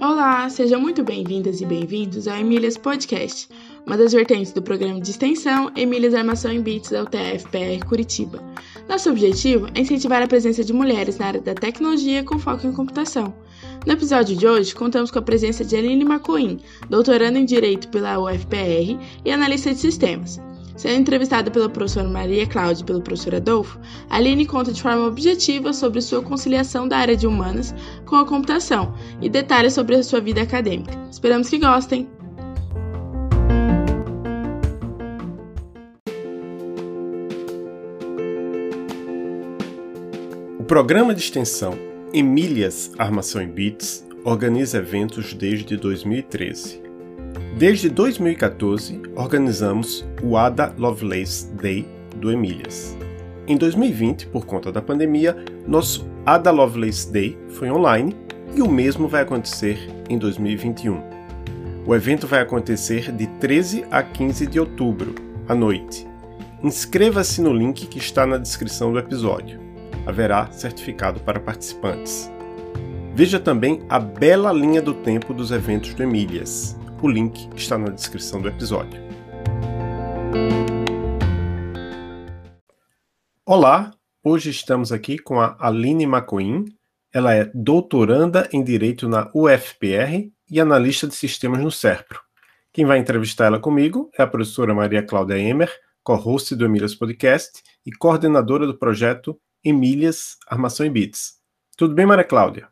Olá, sejam muito bem-vindas e bem-vindos ao Emílias Podcast, uma das vertentes do programa de extensão Emílias Armação em Bits da UTF-PR Curitiba. Nosso objetivo é incentivar a presença de mulheres na área da tecnologia com foco em computação. No episódio de hoje, contamos com a presença de Aline Macoin, doutoranda em Direito pela UFPR e analista de sistemas. Sendo entrevistada pela professora Maria Cláudia e pelo professor Adolfo, Aline conta de forma objetiva sobre sua conciliação da área de humanas com a computação e detalhes sobre a sua vida acadêmica. Esperamos que gostem! O programa de extensão Emílias Armação em Bits organiza eventos desde 2013. Desde 2014, organizamos o Ada Lovelace Day do Emílias. Em 2020, por conta da pandemia, nosso Ada Lovelace Day foi online e o mesmo vai acontecer em 2021. O evento vai acontecer de 13 a 15 de outubro, à noite. Inscreva-se no link que está na descrição do episódio. Haverá certificado para participantes. Veja também a bela linha do tempo dos eventos do Emílias. O link está na descrição do episódio. Olá, hoje estamos aqui com a Aline Macoin. Ela é doutoranda em Direito na UFPR e analista de sistemas no SERPRO. Quem vai entrevistar ela comigo é a professora Maria Cláudia Emer, co-host do Emílias Podcast e coordenadora do projeto Emílias Armação em Bits. Tudo bem, Maria Cláudia?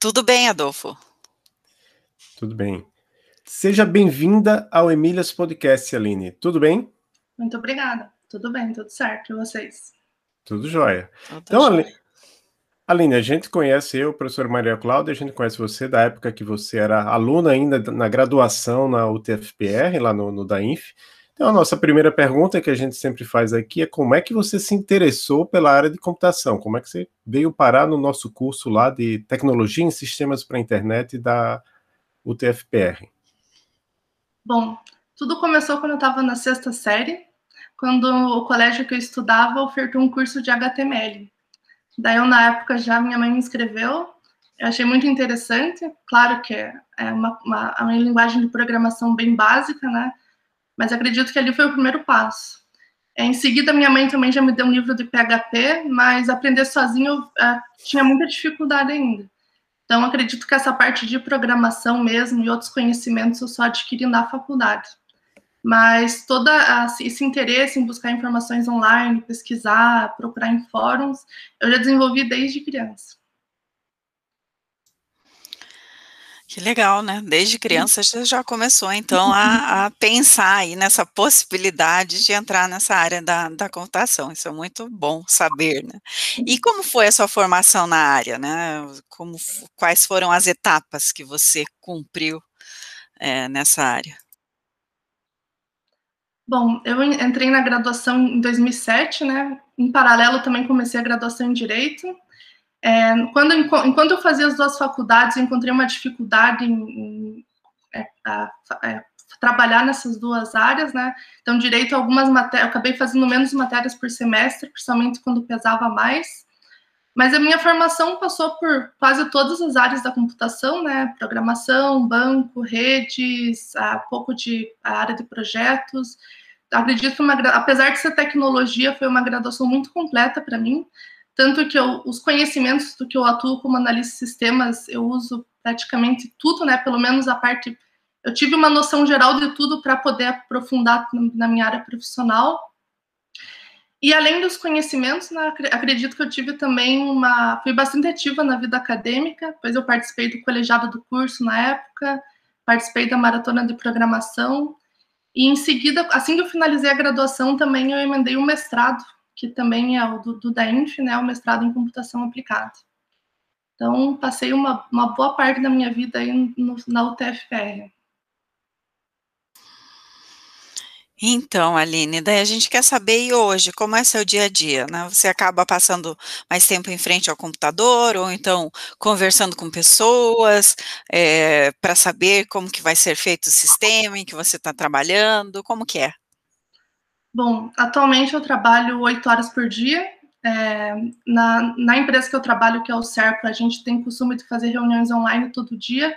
Tudo bem, Adolfo. Tudo bem. Seja bem-vinda ao Emílias Podcast, Aline. Tudo bem? Muito obrigada. Tudo bem, tudo certo. E vocês? Tudo jóia. Tudo então, Aline, Aline, a gente conhece eu, professor Maria Cláudia, a gente conhece você da época que você era aluna ainda na graduação na UTFPR, lá no, no DAINF. Então, a nossa primeira pergunta que a gente sempre faz aqui é como é que você se interessou pela área de computação? Como é que você veio parar no nosso curso lá de Tecnologia em Sistemas para a Internet da UTFPR? Bom, tudo começou quando eu estava na sexta série, quando o colégio que eu estudava ofertou um curso de HTML. Daí eu, na época, já minha mãe me inscreveu, eu achei muito interessante, claro que é uma, uma, uma linguagem de programação bem básica, né? Mas acredito que ali foi o primeiro passo. Em seguida, minha mãe também já me deu um livro de PHP, mas aprender sozinho eu uh, tinha muita dificuldade ainda. Então, acredito que essa parte de programação mesmo e outros conhecimentos eu só adquiri na faculdade. Mas todo esse interesse em buscar informações online, pesquisar, procurar em fóruns, eu já desenvolvi desde criança. Que legal, né? Desde criança você já começou, então, a, a, pensar aí nessa possibilidade de entrar nessa área da, da computação. Isso é muito bom saber, né? E como foi a sua formação na área, né? Como, quais foram as etapas que você cumpriu é, nessa área? Bom, eu entrei na graduação em 2007, né? Em paralelo, também comecei a graduação em Direito. É, quando, enquanto eu fazia as duas faculdades, eu encontrei uma dificuldade em, em é, a, é, trabalhar nessas duas áreas, né? Então, direito, algumas matérias, acabei fazendo menos matérias por semestre, principalmente quando pesava mais. Mas a minha formação passou por quase todas as áreas da computação, né? Programação, banco, redes, um pouco de área de projetos. Acredito que, uma, apesar de ser tecnologia, foi uma graduação muito completa para mim. Tanto que eu, os conhecimentos do que eu atuo como analista de sistemas, eu uso praticamente tudo, né? Pelo menos a parte. Eu tive uma noção geral de tudo para poder aprofundar na minha área profissional. E além dos conhecimentos, né, acredito que eu tive também uma. Fui bastante ativa na vida acadêmica, pois eu participei do colegiado do curso na época, participei da maratona de programação. E em seguida, assim que eu finalizei a graduação, também eu emendei um mestrado que também é o do, do DAINF, né, o mestrado em computação aplicada. Então, passei uma, uma boa parte da minha vida aí no, na UTFPR. Então, Aline, daí a gente quer saber e hoje, como é seu dia a dia, né? Você acaba passando mais tempo em frente ao computador, ou então conversando com pessoas, é, para saber como que vai ser feito o sistema em que você está trabalhando, como que é? Bom, atualmente eu trabalho oito horas por dia, É, na, na empresa que eu trabalho, que é o Serpa, a gente tem costume de fazer reuniões online todo dia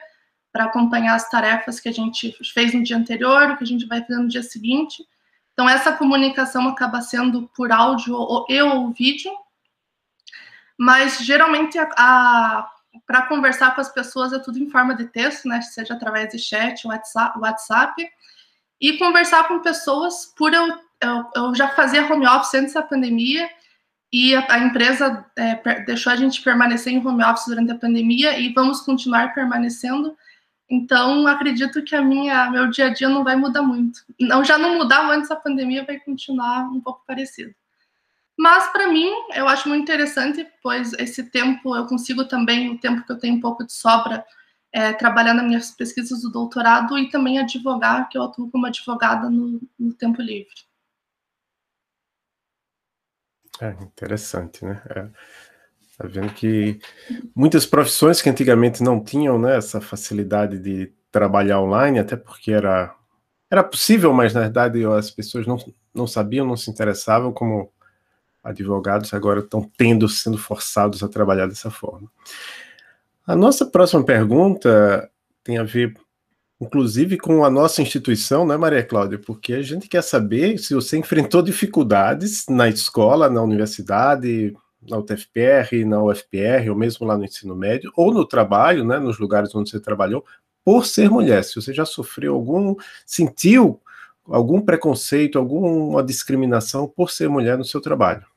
para acompanhar as tarefas que a gente fez no dia anterior, que a gente vai fazer no dia seguinte. Então, essa comunicação acaba sendo por áudio ou, e ou vídeo, mas geralmente para conversar com as pessoas é tudo em forma de texto, né? Seja através de chat, WhatsApp, WhatsApp e conversar com pessoas por eu, eu, eu já fazia home office antes da pandemia e a, a empresa é, deixou a gente permanecer em home office durante a pandemia e vamos continuar permanecendo. Então, acredito que a minha meu dia a dia não vai mudar muito. Não, já não mudava antes da pandemia, vai continuar um pouco parecido. Mas para mim, eu acho muito interessante, pois esse tempo eu consigo também, o tempo que eu tenho um pouco de sobra, é, trabalhar nas minhas pesquisas do doutorado e também advogar, que eu atuo como advogada no, no tempo livre. É interessante, né? É, tá vendo que muitas profissões que antigamente não tinham né, essa facilidade de trabalhar online, até porque era, era possível, mas na verdade as pessoas não, não sabiam, não se interessavam, como advogados agora estão tendo, sendo forçados a trabalhar dessa forma. A nossa próxima pergunta tem a ver, inclusive, com a nossa instituição, não é, Maria Cláudia? Porque a gente quer saber se você enfrentou dificuldades na escola, na universidade, na UTFPR, na UFPR, ou mesmo lá no ensino médio, ou no trabalho, né, nos lugares onde você trabalhou, por ser mulher. Se você já sofreu algum, sentiu algum preconceito, alguma discriminação por ser mulher no seu trabalho.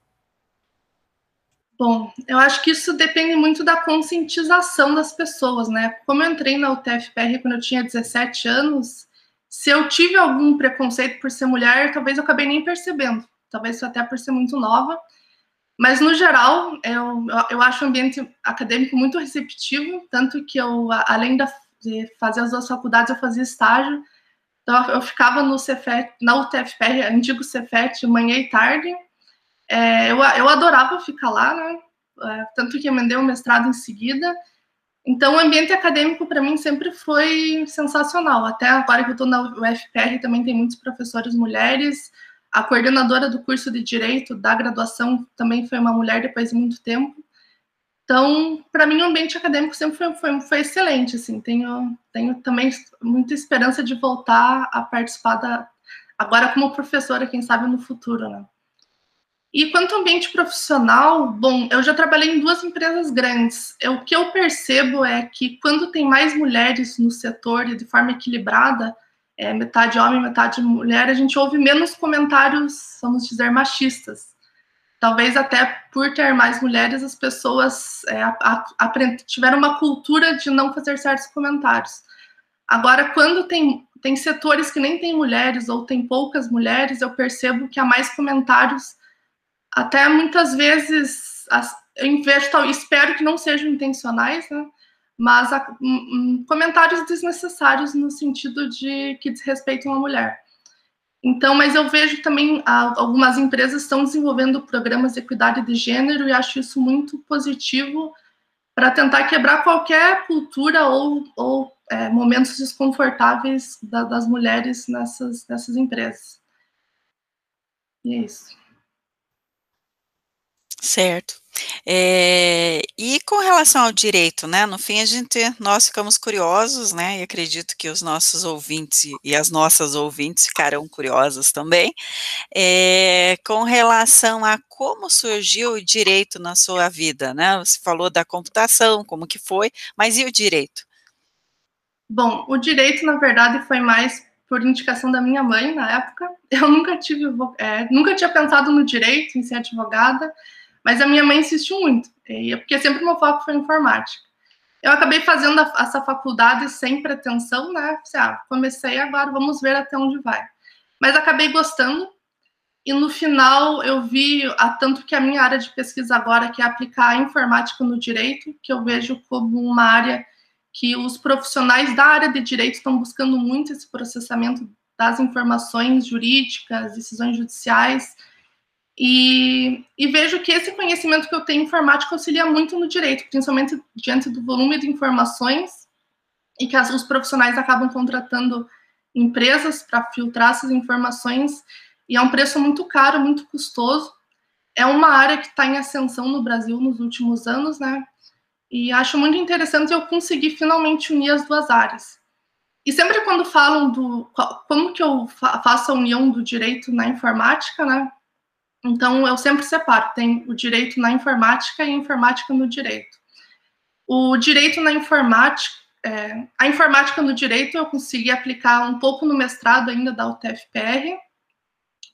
Bom, eu acho que isso depende muito da conscientização das pessoas, né? Como eu entrei na UTFPR quando eu tinha 17 anos, se eu tive algum preconceito por ser mulher, talvez eu acabei nem percebendo, talvez até por ser muito nova. Mas, no geral, eu, eu acho o ambiente acadêmico muito receptivo, tanto que eu, além de fazer as duas faculdades, eu fazia estágio. Então, eu ficava no Cefet, na UTFPR, antigo Cefet, manhã e tarde, é, eu, eu adorava ficar lá, né? É, tanto que emendei o um mestrado em seguida. Então, o ambiente acadêmico para mim sempre foi sensacional. Até agora que eu estou na UFPR, também tem muitos professores mulheres. A coordenadora do curso de Direito da graduação também foi uma mulher depois de muito tempo. Então, para mim, o ambiente acadêmico sempre foi, foi, foi, excelente. Assim, tenho, tenho também muita esperança de voltar a participar da, agora como professora, quem sabe no futuro, né? E quanto ao ambiente profissional, bom, eu já trabalhei em duas empresas grandes. O que eu percebo é que quando tem mais mulheres no setor e de forma equilibrada, é, metade homem, metade mulher, a gente ouve menos comentários, vamos dizer, machistas. Talvez até por ter mais mulheres, as pessoas é, tiveram uma cultura de não fazer certos comentários. Agora, quando tem, tem setores que nem tem mulheres ou tem poucas mulheres, eu percebo que há mais comentários até muitas vezes eu vejo, tal, espero que não sejam intencionais, né? mas a, um, um, comentários desnecessários no sentido de que desrespeitam a mulher. Então, mas eu vejo também a, algumas empresas estão desenvolvendo programas de equidade de gênero e acho isso muito positivo para tentar quebrar qualquer cultura ou, ou é, momentos desconfortáveis da, das mulheres nessas, nessas empresas. E é isso. Certo. É, e com relação ao direito, né? No fim, a gente, nós ficamos curiosos, né? E acredito que os nossos ouvintes e as nossas ouvintes ficarão curiosas também, é, com relação a como surgiu o direito na sua vida, né? Você falou da computação, como que foi, mas e o direito? Bom, o direito, na verdade, foi mais por indicação da minha mãe na época. Eu nunca tive, é, nunca tinha pensado no direito, em ser advogada. Mas a minha mãe insistiu muito, porque sempre meu foco foi informática. Eu acabei fazendo essa faculdade sem pretensão, né? Ah, comecei agora, vamos ver até onde vai. Mas acabei gostando, e no final eu vi, a, tanto que a minha área de pesquisa agora, que é aplicar a informática no direito, que eu vejo como uma área que os profissionais da área de direito estão buscando muito esse processamento das informações jurídicas, decisões judiciais, e, e, vejo que esse conhecimento que eu tenho em informática auxilia muito no direito, principalmente diante do volume de informações e que as, os profissionais acabam contratando empresas para filtrar essas informações e é um preço muito caro, muito custoso. é uma área que está em ascensão no Brasil nos últimos anos, né? E acho muito interessante eu conseguir finalmente unir as duas áreas. E sempre quando falam do como que eu faço a união do direito na informática, né? Então eu sempre separo, tem o direito na informática e a informática no direito. O direito na informática, é, a informática no direito eu consegui aplicar um pouco no mestrado ainda da UTFPR,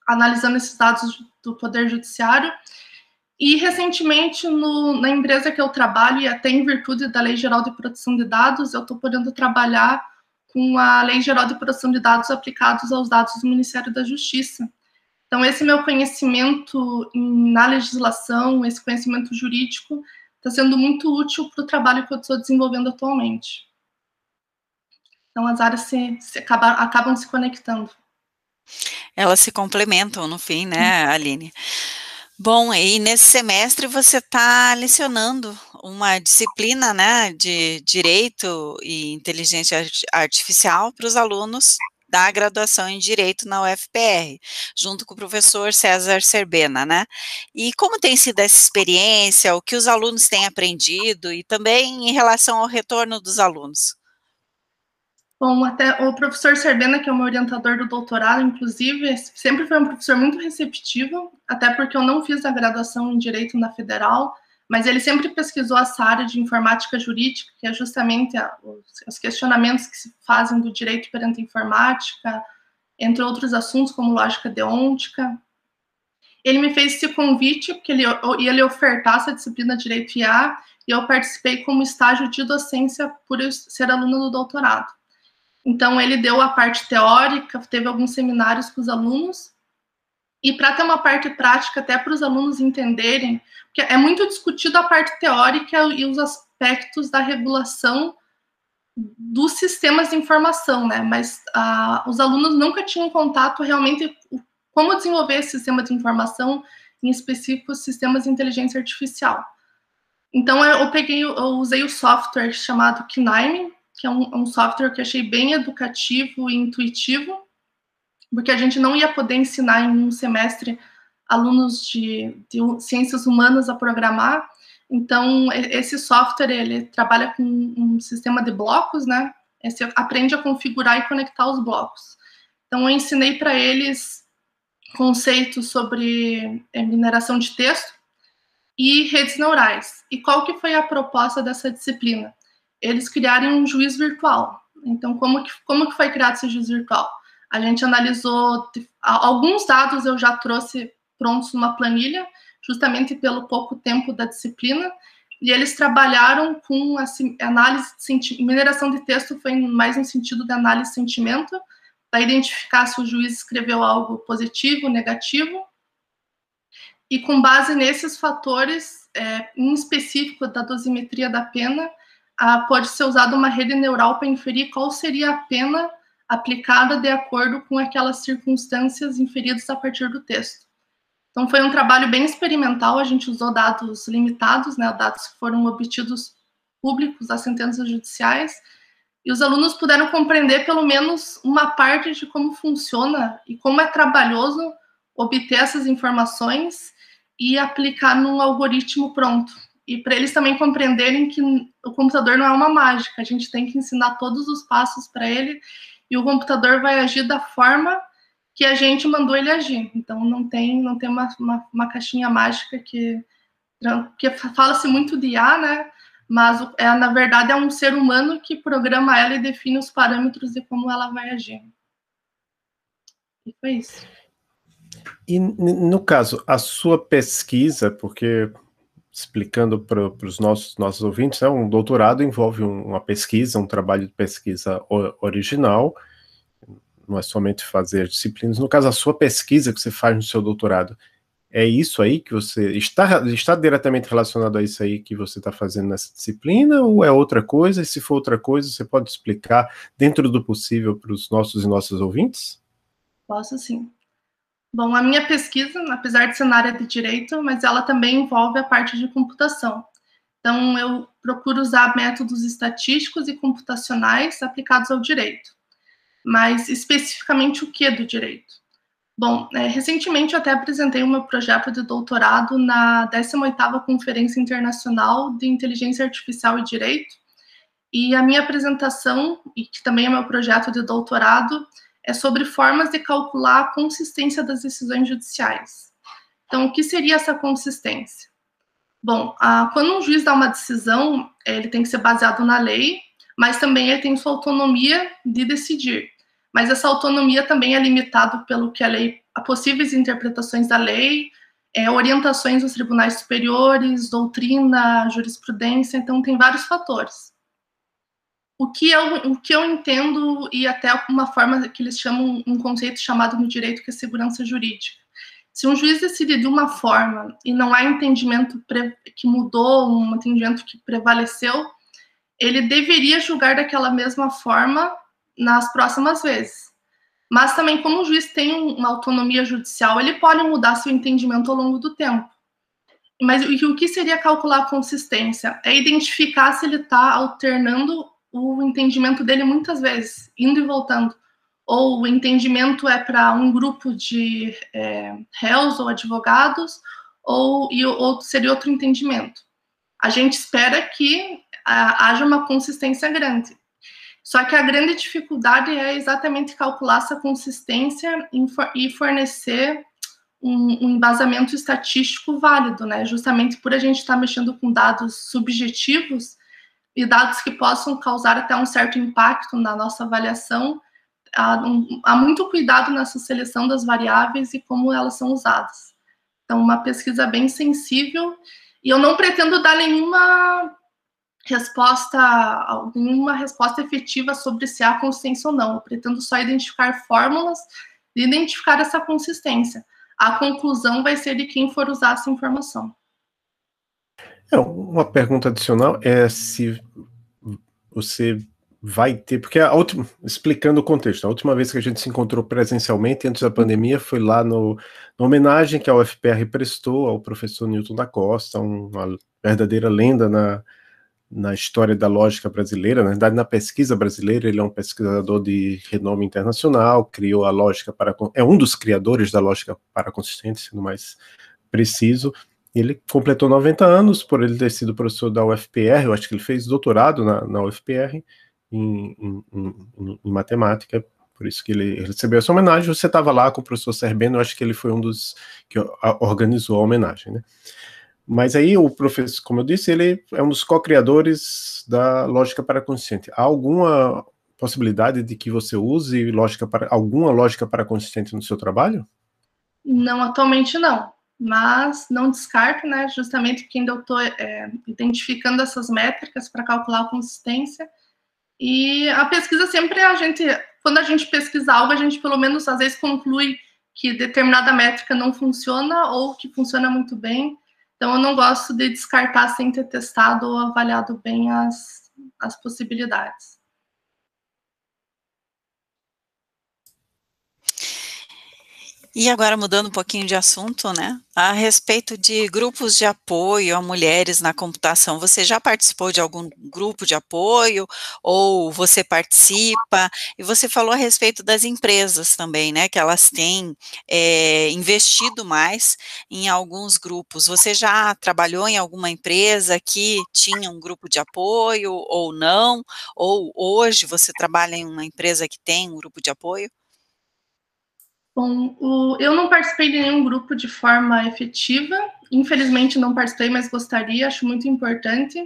analisando esses dados do Poder Judiciário. E recentemente, no, na empresa que eu trabalho, e até em virtude da Lei Geral de Proteção de Dados, eu estou podendo trabalhar com a Lei Geral de Proteção de Dados aplicados aos dados do Ministério da Justiça. Então, esse meu conhecimento na legislação, esse conhecimento jurídico, está sendo muito útil para o trabalho que eu estou desenvolvendo atualmente. Então, as áreas se, se acabam, acabam se conectando. Elas se complementam no fim, né, Aline? Bom, e nesse semestre você está lecionando uma disciplina, né, de Direito e Inteligência Artificial para os alunos da graduação em Direito na UFPR, junto com o professor César Serbena, né? E como tem sido essa experiência, o que os alunos têm aprendido e também em relação ao retorno dos alunos? Bom, até o professor Serbena, que é o meu orientador do doutorado, inclusive, sempre foi um professor muito receptivo, até porque eu não fiz a graduação em Direito na Federal, mas ele sempre pesquisou essa área de informática jurídica, que é justamente os, os, questionamentos que se fazem do direito perante a informática, entre outros assuntos, como lógica deôntica. Ele me fez esse convite, porque ele ia lhe ofertar essa disciplina de Direito IA, e eu participei como estágio de docência por ser aluna do doutorado. Então, ele deu a parte teórica, teve alguns seminários com os alunos, e para ter uma parte prática, até para os alunos entenderem, porque é muito discutido a parte teórica e os aspectos da regulação dos sistemas de informação, né? Mas ah, os alunos nunca tinham contato realmente como desenvolver esse sistema de informação, em específico sistemas de inteligência artificial. Então eu peguei, eu usei o software chamado Knaime, que é um, um software que achei bem educativo e intuitivo, porque a gente não ia poder ensinar em um semestre alunos de, de ciências humanas a programar. Então, esse software, ele trabalha com um sistema de blocos, né? Você aprende a configurar e conectar os blocos. Então, eu ensinei para eles conceitos sobre é, mineração de texto e redes neurais. E qual que foi a proposta dessa disciplina? eles criarem um juiz virtual. Então, como que, como que foi criado esse juiz virtual? A gente analisou alguns dados, eu já trouxe prontos numa planilha, justamente pelo pouco tempo da disciplina, e eles trabalharam com assim, análise de mineração de texto foi mais no sentido da análise de sentimento, para identificar se o juiz escreveu algo positivo, negativo, e com base nesses fatores, é, em específico da dosimetria da pena, ah, pode ser usada uma rede neural para inferir qual seria a pena aplicada de acordo com aquelas circunstâncias inferidas a partir do texto. Então, foi um trabalho bem experimental, a gente usou dados limitados, né, dados que foram obtidos públicos das sentenças judiciais, e os alunos puderam compreender pelo menos uma parte de como funciona e como é trabalhoso obter essas informações e aplicar num algoritmo pronto. E para eles também compreenderem que o computador não é uma mágica, a gente tem que ensinar todos os passos para ele e o computador vai agir da forma que a gente mandou ele agir. Então não tem não tem uma, uma, uma caixinha mágica que que fala-se muito de IA, né? Mas é na verdade é um ser humano que programa ela e define os parâmetros de como ela vai agir. E foi isso. E no caso, a sua pesquisa, porque explicando para os nossos, nossos ouvintes, né, um doutorado envolve um, uma pesquisa, um trabalho de pesquisa original, não é somente fazer disciplinas. No caso, a sua pesquisa que você faz no seu doutorado, é isso aí que você está, está diretamente relacionado a isso aí que você está fazendo nessa disciplina, ou é outra coisa? E se for outra coisa, você pode explicar dentro do possível para os nossos e nossas ouvintes? Posso sim. Bom, a minha pesquisa, apesar de ser na área de direito, mas ela também envolve a parte de computação. Então, eu procuro usar métodos estatísticos e computacionais aplicados ao direito. Mas especificamente o que do direito? Bom, é, recentemente até apresentei o meu projeto de doutorado na 18ª Conferência Internacional de Inteligência Artificial e Direito, e a minha apresentação, e que também é meu projeto de doutorado, é sobre formas de calcular a consistência das decisões judiciais. Então, o que seria essa consistência? Bom, a, quando um juiz dá uma decisão, ele tem que ser baseado na lei, mas também ele tem sua autonomia de decidir. Mas essa autonomia também é limitada pelo que a lei, a possíveis interpretações da lei, é, orientações dos tribunais superiores, doutrina, jurisprudência, então tem vários fatores. O que eu, o que eu entendo, e até uma forma que eles chamam, um conceito chamado no direito que é segurança jurídica. Se um juiz decide de uma forma e não há entendimento que mudou, um entendimento que prevaleceu, ele deveria julgar daquela mesma forma nas próximas vezes. Mas também, como o juiz tem uma autonomia judicial, ele pode mudar seu entendimento ao longo do tempo. Mas o que seria calcular a consistência? É identificar se ele está alternando o entendimento dele muitas vezes, indo e voltando ou o entendimento é para um grupo de é, réus ou advogados, ou, e, ou seria outro entendimento. A gente espera que haja uma consistência grande. Só que a grande dificuldade é exatamente calcular essa consistência e fornecer um, embasamento estatístico válido, né? Justamente por a gente estar tá mexendo com dados subjetivos e dados que possam causar até um certo impacto na nossa avaliação, há, um, há muito cuidado nessa seleção das variáveis e como elas são usadas. Então, uma pesquisa bem sensível, e eu não pretendo dar nenhuma resposta, nenhuma resposta efetiva sobre se há consistência ou não. Eu pretendo só identificar fórmulas e identificar essa consistência. A conclusão vai ser de quem for usar essa informação. É, uma pergunta adicional é se você vai ter, porque a última, explicando o contexto, a última vez que a gente se encontrou presencialmente antes da pandemia foi lá no, na homenagem que a UFPR prestou ao professor Newton da Costa, uma verdadeira lenda na, na história da lógica brasileira, na verdade na pesquisa brasileira, ele é um pesquisador de renome internacional, criou a lógica para é um dos criadores da lógica para consistente, sendo mais preciso. Ele completou 90 anos por ele ter sido professor da UFPR, eu acho que ele fez doutorado na, na UFPR, em, em, em, em matemática, por isso que ele recebeu essa homenagem. Você estava lá com o professor Serbeno, eu acho que ele foi um dos que organizou a homenagem, né? Mas aí o professor, como eu disse, ele é um dos co-criadores da lógica para consciente. Há alguma possibilidade de que você use lógica para alguma lógica para consistente no seu trabalho? Não, atualmente não. Mas não descarto, né? Justamente porque ainda eu estou é, identificando essas métricas para calcular a consistência e a pesquisa sempre a gente, quando a gente pesquisa algo, a gente pelo menos às vezes conclui que determinada métrica não funciona ou que funciona muito bem. Então eu não gosto de descartar sem ter testado ou avaliado bem as, as possibilidades. E agora mudando um pouquinho de assunto, né? A respeito de grupos de apoio a mulheres na computação, você já participou de algum grupo de apoio ou você participa? E você falou a respeito das empresas também, né? Que elas têm é, investido mais em alguns grupos. Você já trabalhou em alguma empresa que tinha um grupo de apoio ou não? Ou hoje você trabalha em uma empresa que tem um grupo de apoio? Bom, o, eu não participei de nenhum grupo de forma efetiva, infelizmente não participei, mas gostaria, acho muito importante.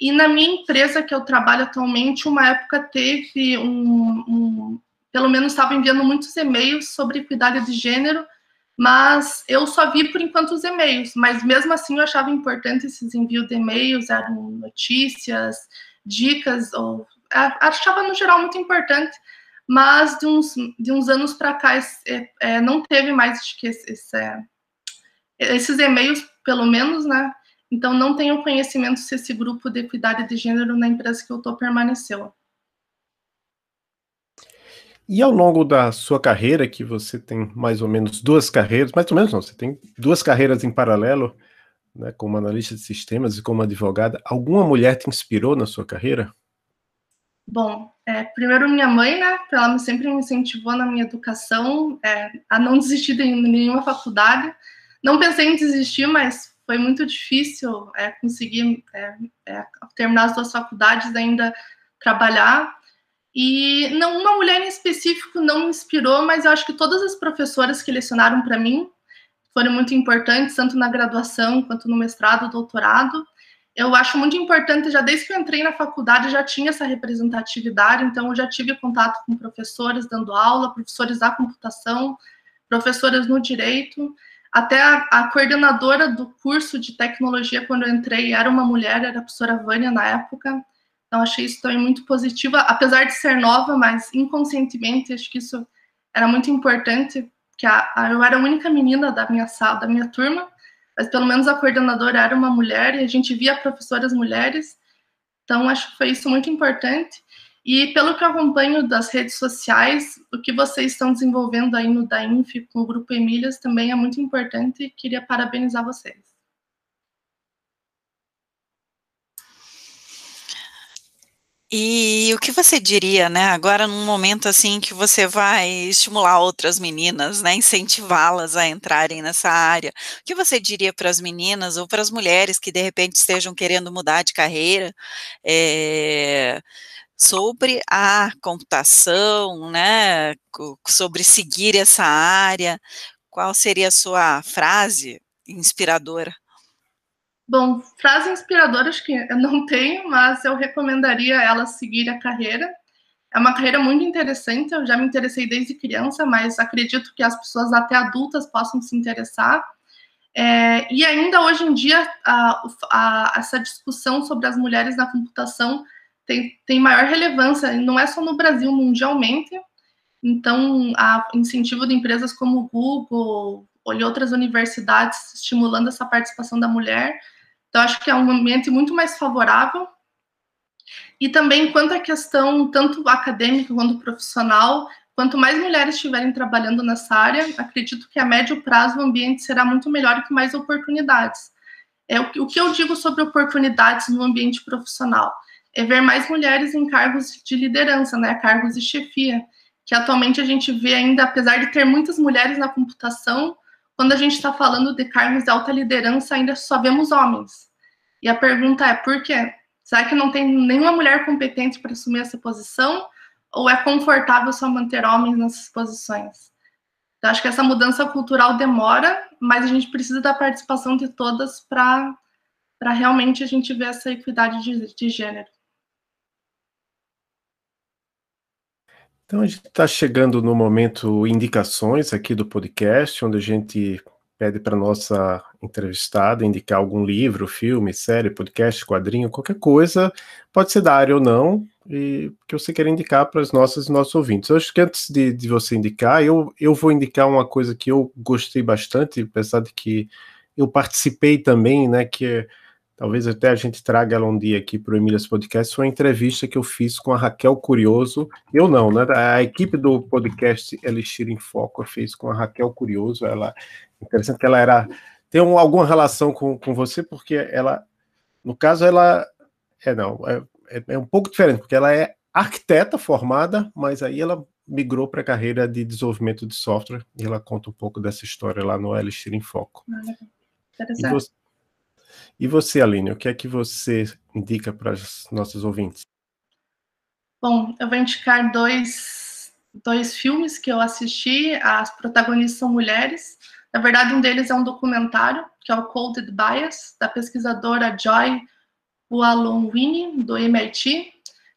E na minha empresa que eu trabalho atualmente, uma época teve um, um pelo menos estava enviando muitos e-mails sobre equidade de gênero, mas eu só vi por enquanto os e-mails, mas mesmo assim eu achava importante esses envios de e-mails, eram notícias, dicas, ou achava no geral muito importante, mas de uns, de uns anos para cá é, é, não teve mais acho que esse, esse, é, esses e-mails, pelo menos, né? Então não tenho conhecimento se esse grupo de equidade de gênero na empresa que eu estou permaneceu. E ao longo da sua carreira, que você tem mais ou menos duas carreiras, mais ou menos não, você tem duas carreiras em paralelo, né, como analista de sistemas e como advogada, alguma mulher te inspirou na sua carreira? Bom, É, primeiro, minha mãe, né? Ela sempre me incentivou na minha educação é, a não desistir de nenhuma faculdade. Não pensei em desistir, mas foi muito difícil é, conseguir é, é, terminar as duas faculdades, ainda trabalhar. E não uma mulher em específico não me inspirou, mas eu acho que todas as professoras que lecionaram para mim foram muito importantes, tanto na graduação quanto no mestrado, doutorado. Eu acho muito importante, já desde que eu entrei na faculdade, já tinha essa representatividade, então eu já tive contato com professores dando aula, professores da computação, professoras no direito, até a, a coordenadora do curso de tecnologia, quando eu entrei, era uma mulher, era a professora Vânia na época, então achei isso também muito positivo, apesar de ser nova, mas inconscientemente acho que isso era muito importante, que a, a, eu era a única menina da minha sala, da minha turma, mas pelo menos a coordenadora era uma mulher e a gente via professoras mulheres, então acho que foi isso muito importante. E pelo que eu acompanho das redes sociais, o que vocês estão desenvolvendo aí no DAINF com o Grupo Emílias também é muito importante e queria parabenizar vocês. E o que você diria, né, agora num momento assim que você vai estimular outras meninas, né, incentivá-las a entrarem nessa área, o que você diria para as meninas ou para as mulheres que de repente estejam querendo mudar de carreira, é, sobre a computação, né, sobre seguir essa área, qual seria a sua frase inspiradora? Bom, frase inspiradora acho que eu não tenho, mas eu recomendaria ela seguir a carreira. É uma carreira muito interessante, eu já me interessei desde criança, mas acredito que as pessoas até adultas possam se interessar. É, e ainda hoje em dia, a, a, essa discussão sobre as mulheres na computação tem, tem maior relevância, não é só no Brasil, mundialmente. Então, a incentivo de empresas como o Google ou outras universidades estimulando essa participação da mulher então, acho que é um ambiente muito mais favorável. E também, quanto à questão tanto acadêmica quanto profissional, quanto mais mulheres estiverem trabalhando nessa área, acredito que a médio prazo o ambiente será muito melhor e com mais oportunidades. É, o, que eu digo sobre oportunidades no ambiente profissional? É ver mais mulheres em cargos de liderança, né, cargos de chefia, que atualmente a gente vê ainda, apesar de ter muitas mulheres na computação, quando a gente está falando de cargos de alta liderança, ainda só vemos homens. E a pergunta é: por quê? Será que não tem nenhuma mulher competente para assumir essa posição? Ou é confortável só manter homens nessas posições? Então, acho que essa mudança cultural demora, mas a gente precisa da participação de todas para realmente a gente ver essa equidade de, de gênero. Então a gente está chegando no momento indicações aqui do podcast, onde a gente pede para nossa entrevistada indicar algum livro, filme, série, podcast, quadrinho, qualquer coisa, pode ser da área ou não, e que você quer indicar para as nossas e nossos ouvintes. Eu acho que antes de, de você indicar, eu, eu vou indicar uma coisa que eu gostei bastante, apesar de que eu participei também, né, que é talvez até a gente traga ela um dia aqui para o Emílias Podcast, foi uma entrevista que eu fiz com a Raquel Curioso, eu não, né, a equipe do podcast Elixir em Foco fez com a Raquel Curioso, ela, interessante que ela era, tem um, alguma relação com, com você, porque ela, no caso, ela, é não, é, é, é um pouco diferente, porque ela é arquiteta formada, mas aí ela migrou para a carreira de desenvolvimento de software, e ela conta um pouco dessa história lá no Elixir em Foco. Ah, interessante. E você, Aline, o que é que você indica para os nossos ouvintes? Bom, eu vou indicar dois, dois filmes que eu assisti. As protagonistas são mulheres. Na verdade, um deles é um documentário, que é o Coded Bias, da pesquisadora Joy Ualonwini, do MIT,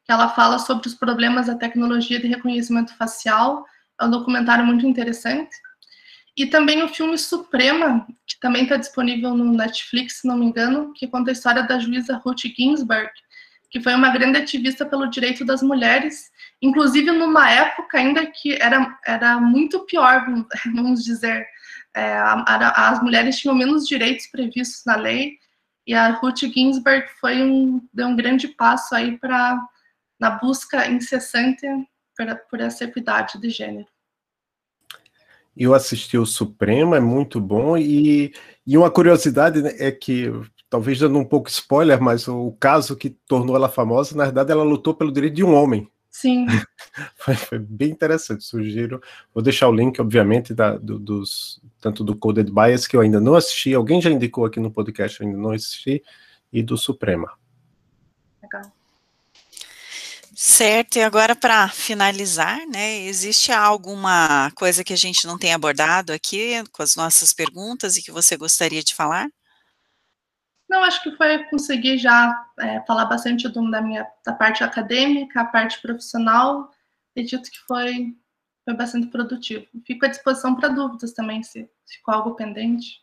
que ela fala sobre os problemas da tecnologia de reconhecimento facial. É um documentário muito interessante. E também o filme Suprema, que também está disponível no Netflix, se não me engano, que conta a história da juíza Ruth Ginsburg, que foi uma grande ativista pelo direito das mulheres, inclusive numa época ainda que era, era muito pior, vamos dizer. É, as mulheres tinham menos direitos previstos na lei, e a Ruth Ginsburg foi um, deu um grande passo aí para na busca incessante por, por essa equidade de gênero eu assisti o Supremo, é muito bom, e, e uma curiosidade né, é que, talvez dando um pouco spoiler, mas o caso que tornou ela famosa, na verdade, ela lutou pelo direito de um homem. Sim. foi, foi, bem interessante. Sugiro. Vou deixar o link, obviamente, da, do, dos, tanto do Coded Bias, que eu ainda não assisti, alguém já indicou aqui no podcast, eu ainda não assisti, e do Suprema. Legal. Certo, e agora para finalizar, né, existe alguma coisa que a gente não tem abordado aqui com as nossas perguntas e que você gostaria de falar? Não, acho que foi conseguir já é, falar bastante do, da minha da parte acadêmica, a parte profissional. Acredito que foi, foi bastante produtivo. Fico à disposição para dúvidas também, se, ficou algo pendente.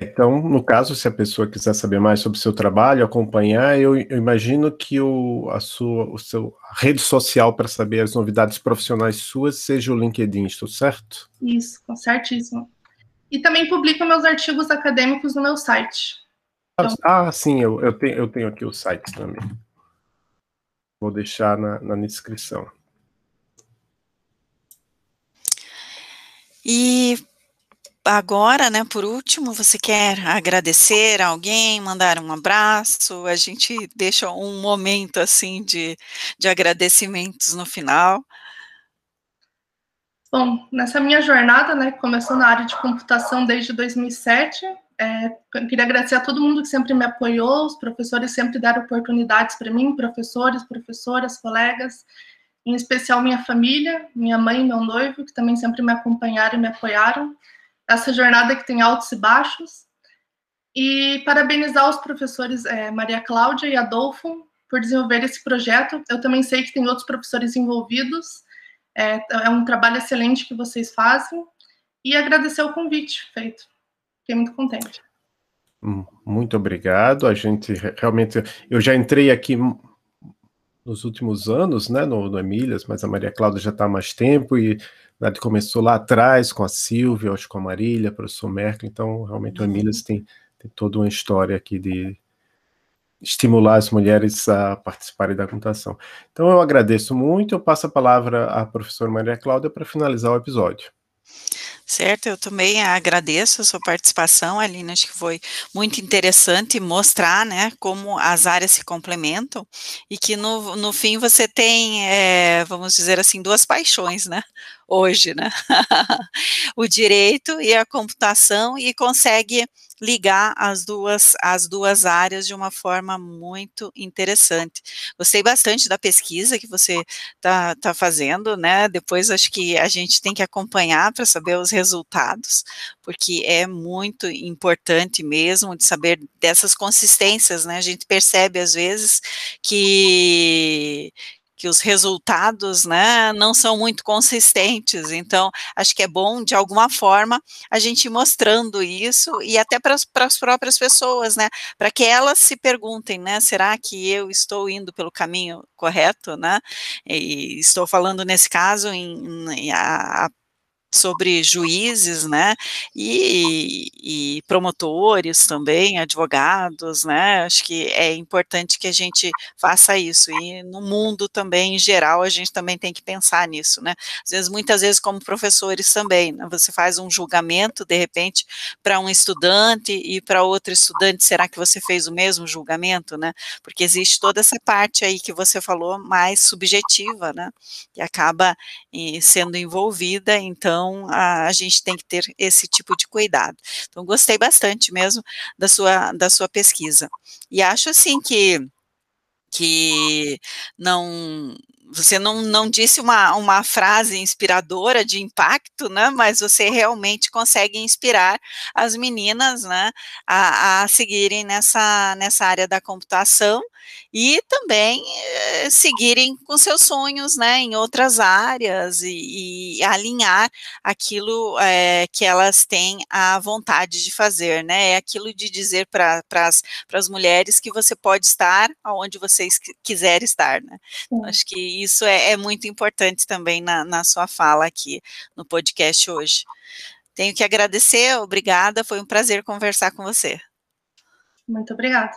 Então, no caso, se a pessoa quiser saber mais sobre o seu trabalho, acompanhar, eu, eu imagino que o, a sua o seu, a rede social para saber as novidades profissionais suas seja o LinkedIn, estou certo? Isso, certíssimo. E também publico meus artigos acadêmicos no meu site. Então... Ah, sim, eu, eu, tenho, eu tenho aqui o site também. Vou deixar na, na descrição. E agora, né, por último, você quer agradecer a alguém, mandar um abraço? A gente deixa um momento assim de, de agradecimentos no final. Bom, nessa minha jornada, né, começou na área de computação desde 2007, é, queria agradecer a todo mundo que sempre me apoiou, os professores sempre deram oportunidades para mim, professores, professoras, colegas, em especial minha família, minha mãe e meu noivo, que também sempre me acompanharam e me apoiaram. Essa jornada que tem altos e baixos. E parabenizar os professores é, Maria Cláudia e Adolfo por desenvolver esse projeto. Eu também sei que tem outros professores envolvidos, é, é um trabalho excelente que vocês fazem e agradecer o convite feito. Fiquei muito contente. Hum, muito obrigado. A gente realmente, eu já entrei aqui nos últimos anos, né, no, no Emílias, mas a Maria Cláudia já está há mais tempo e né, começou lá atrás com a Silvia, acho com a Marília, professor Merkel, então realmente o Emílias tem, tem toda uma história aqui de, estimular as mulheres a participarem da computação. Então eu agradeço muito, eu passo a palavra à professora Maria Cláudia para finalizar o episódio. Certo, eu também agradeço a sua participação, Aline, acho que foi muito interessante mostrar, né, como as áreas se complementam e que no, no fim você tem, é, vamos dizer assim, duas paixões, né, hoje, né, o direito e a computação e consegue ligar as duas, as duas áreas de uma forma muito interessante. Gostei bastante da pesquisa que você está tá fazendo, né? Depois acho que a gente tem que acompanhar para saber os resultados, porque é muito importante mesmo de saber dessas consistências, né? A gente percebe às vezes que que os resultados, né, não são muito consistentes. Então, acho que é bom, de alguma forma, a gente ir mostrando isso e até para as próprias pessoas, né, para que elas se perguntem, né, será que eu estou indo pelo caminho correto, né? E estou falando nesse caso em, em a, sobre juízes, né, e, e, promotores também, advogados, né, acho que é importante que a gente faça isso, e no mundo também, em geral, a gente também tem que pensar nisso, né, às vezes, muitas vezes como professores também, né, você faz um julgamento, de repente, para um estudante e para outro estudante, será que você fez o mesmo julgamento, né, porque existe toda essa parte aí que você falou, mais subjetiva, né, que acaba eh, sendo envolvida, então, então a, a, gente tem que ter esse tipo de cuidado. Então gostei bastante mesmo da sua da sua pesquisa. E acho assim que que não você não, não disse uma, uma frase inspiradora de impacto, né, mas você realmente consegue inspirar as meninas, né, a, a seguirem nessa, nessa área da computação e também eh, seguirem com seus sonhos, né, em outras áreas e, e alinhar aquilo eh, que elas têm a vontade de fazer, né, é aquilo de dizer para as mulheres que você pode estar aonde vocês quiser estar, né, então, acho que isso é, é muito importante também na, na sua fala aqui no podcast hoje. Tenho que agradecer, obrigada, foi um prazer conversar com você. Muito obrigada.